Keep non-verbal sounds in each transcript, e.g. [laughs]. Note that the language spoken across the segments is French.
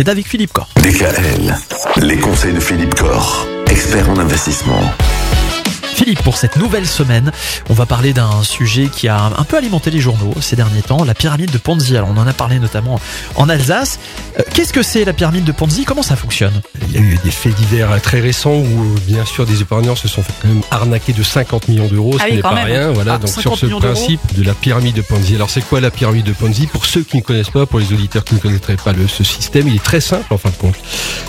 C'est avec Philippe Corr. DKL, les conseils de Philippe Corr, expert en investissement. Philippe, pour cette nouvelle semaine, on va parler d'un sujet qui a un peu alimenté les journaux ces derniers temps, la pyramide de Ponzi. Alors on en a parlé notamment en Alsace. Euh, Qu'est-ce que c'est la pyramide de Ponzi? Comment ça fonctionne? Il y a eu des faits divers très récents où, bien sûr, des épargnants se sont fait quand même arnaquer de 50 millions d'euros, ce Ah qui oui, n'est pas même. rien. Voilà, Ah, donc 50 sur ce principe de la pyramide de Ponzi. Alors, c'est quoi la pyramide de Ponzi? Pour ceux qui ne connaissent pas, pour les auditeurs qui ne connaîtraient pas le, ce système, il est très simple en fin de compte.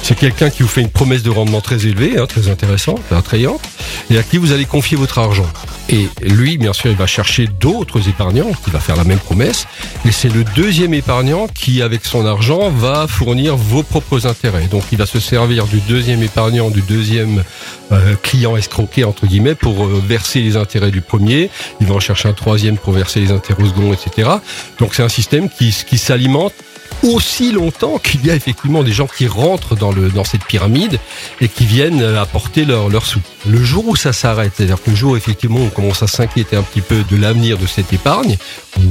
C'est quelqu'un qui vous fait une promesse de rendement très élevée, hein, très intéressante, attrayante, et à qui vous allez confier votre argent. Et lui, bien sûr, il va chercher d'autres épargnants qui va faire la même promesse. Et c'est le deuxième épargnant qui, avec son argent, va fournir vos propres intérêts. Donc, il va se servir du deuxième épargnant, du deuxième euh, client escroqué, entre guillemets, pour euh, verser les intérêts du premier. Il va en chercher un troisième pour verser les intérêts au second, etc. Donc, c'est un système qui, qui s'alimente aussi longtemps qu'il y a effectivement des gens qui rentrent dans, le, dans cette pyramide et qui viennent euh, apporter leur, leur sous. Le jour où ça s'arrête, c'est-à-dire que le jour où effectivement on commence à s'inquiéter un petit peu de l'avenir de cette épargne,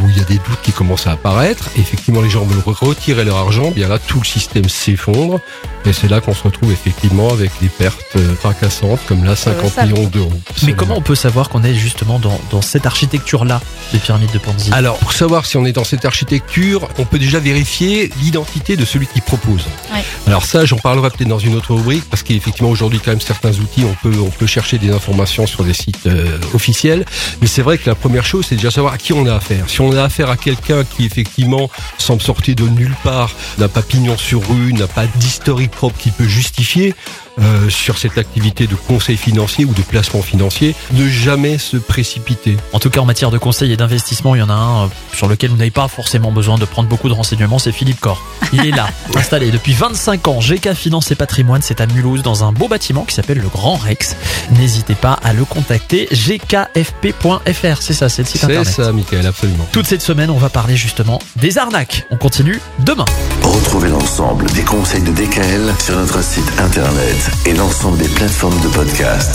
où il y a des doutes qui commencent à apparaître, et effectivement les gens veulent retirer leur argent, bien là tout le système s'effondre et c'est là qu'on se retrouve effectivement avec des pertes euh, fracassantes comme là 50 ça. millions d'euros. Mais comment on peut savoir qu'on est justement dans, dans cette architecture-là des pyramides de Ponzi Alors, pour savoir si on est dans cette architecture, on peut déjà vérifier l'identité de celui qui propose. Ouais. Alors ça, j'en parlerai peut-être dans une autre rubrique, parce qu'effectivement, aujourd'hui, quand même, certains outils, on peut, on peut chercher des informations sur des sites euh, officiels. Mais c'est vrai que la première chose, c'est déjà savoir à qui on a affaire. Si on a affaire à quelqu'un qui, effectivement, semble sortir de nulle part, n'a pas pignon sur rue, n'a pas d'historique propre qui peut justifier, euh, sur cette activité de conseil financier ou de placement financier, ne jamais se précipiter. En tout cas, en matière de conseil et d'investissement, il y en a un euh, sur lequel vous n'avez pas forcément besoin de prendre beaucoup de renseignements, c'est Philippe Corr. Il est là, [laughs] installé depuis 25 ans. GK Finance et Patrimoine, c'est à Mulhouse, dans un beau bâtiment qui s'appelle le Grand Rex. N'hésitez pas à le contacter, gkfp.fr, c'est ça, c'est le site C'est internet. ça, Michael, absolument. Toute cette semaine, on va parler justement des arnaques. On continue demain. Retrouvez l'ensemble des conseils de DKL sur notre site internet et l'ensemble des plateformes de podcast.